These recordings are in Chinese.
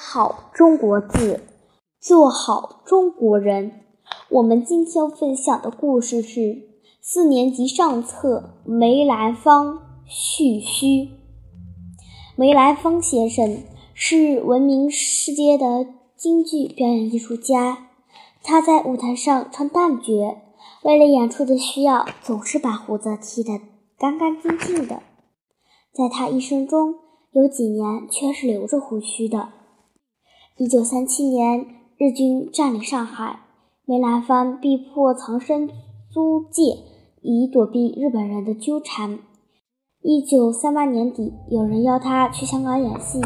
好中国字，做好中国人。我们今天分享的故事是四年级上册梅兰芳序须。梅兰芳先生是闻名世界的京剧表演艺术家，他在舞台上唱旦角，为了演出的需要，总是把胡子剃得干干净净的。在他一生中，有几年却是留着胡须的。一九三七年，日军占领上海，梅兰芳被迫藏身租界，以躲避日本人的纠缠。一九三八年底，有人邀他去香港演戏。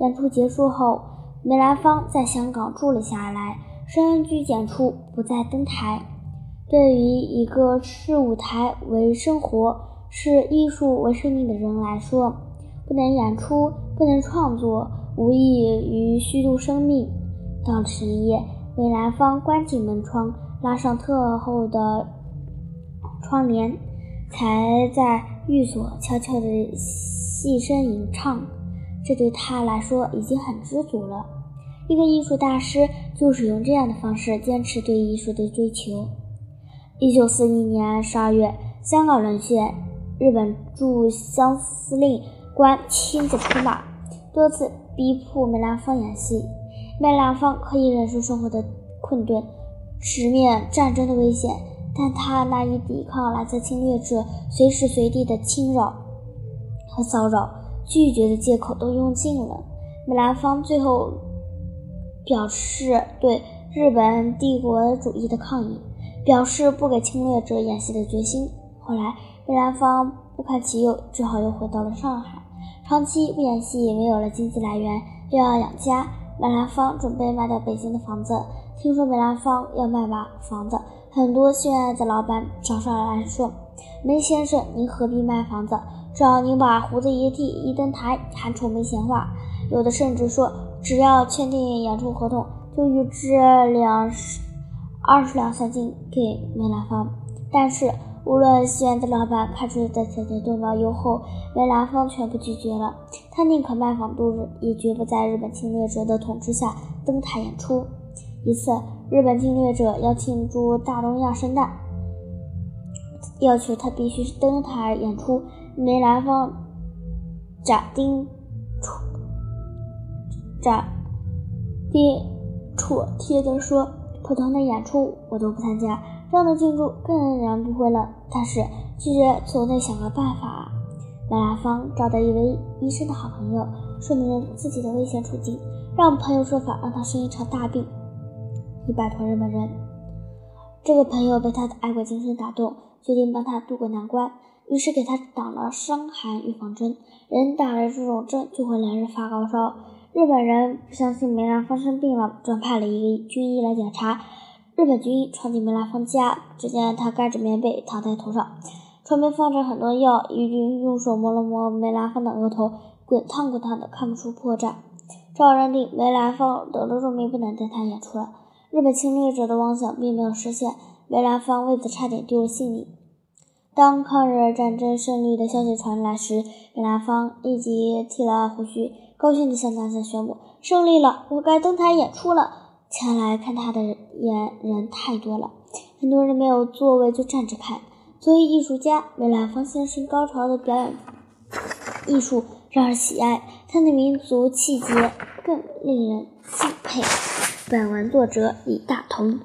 演出结束后，梅兰芳在香港住了下来，深居简出，不再登台。对于一个视舞台为生活、视艺术为生命的人来说，不能演出，不能创作。无异于虚度生命。到了深夜，梅兰芳关紧门窗，拉上特厚的窗帘，才在寓所悄悄地细声吟唱。这对他来说已经很知足了。一个艺术大师就是用这样的方式坚持对艺术的追求。一九四一年十二月，香港沦陷，日本驻湘司令官亲自出马，多次。逼迫梅兰芳演戏，梅兰芳可以忍受生活的困顿，直面战争的危险，但他难以抵抗来自侵略者随时随地的侵扰和骚扰，拒绝的借口都用尽了。梅兰芳最后表示对日本帝国主义的抗议，表示不给侵略者演戏的决心。后来，梅兰芳不堪其忧，只好又回到了上海。长期不演戏，没有了经济来源，又要养家。梅兰芳准备卖掉北京的房子。听说梅兰芳要卖把房子，很多戏院的老板找上来说：“梅先生，您何必卖房子？只要您把胡子一剃，一登台，还愁没闲话。”有的甚至说，只要签订演出合同，就预支两二十两现金给梅兰芳。但是。无论戏院的老板开出的条件多么优厚，梅兰芳全部拒绝了。他宁可卖房度日，也绝不在日本侵略者的统治下登台演出。一次，日本侵略者要庆祝大东亚圣诞，要求他必须登台演出。梅兰芳斩钉戳斩钉戳铁地说：“普通的演出我都不参加。”这样的庆祝更然不会了。但是拒绝总得想个办法。梅兰芳找到一位医生的好朋友，说明了自己的危险处境，让朋友说法让他生一场大病，以摆脱日本人。这个朋友被他的爱国精神打动，决定帮他渡过难关，于是给他打了伤寒预防针。人打了这种针就会连日发高烧。日本人不相信梅兰芳生病了，专派了一个军医来检查。日本军医闯进梅兰芳家，只见他盖着棉被躺在头上，床边放着很多药。义军用手摸了摸梅兰芳的额头，滚烫滚烫的，看不出破绽。只好认定梅兰芳得了重病，不能登台演出了。日本侵略者的妄想并没有实现，梅兰芳为此差点丢了性命。当抗日战争胜利的消息传来时，梅兰芳立即剃了胡须，高兴地向大家宣布：“胜利了，我该登台演出了。”前来看他的演人太多了，很多人没有座位就站着看。作为艺术家，梅兰芳先生高潮的表演艺术让人喜爱，他的民族气节更令人敬佩。本文作者李大同。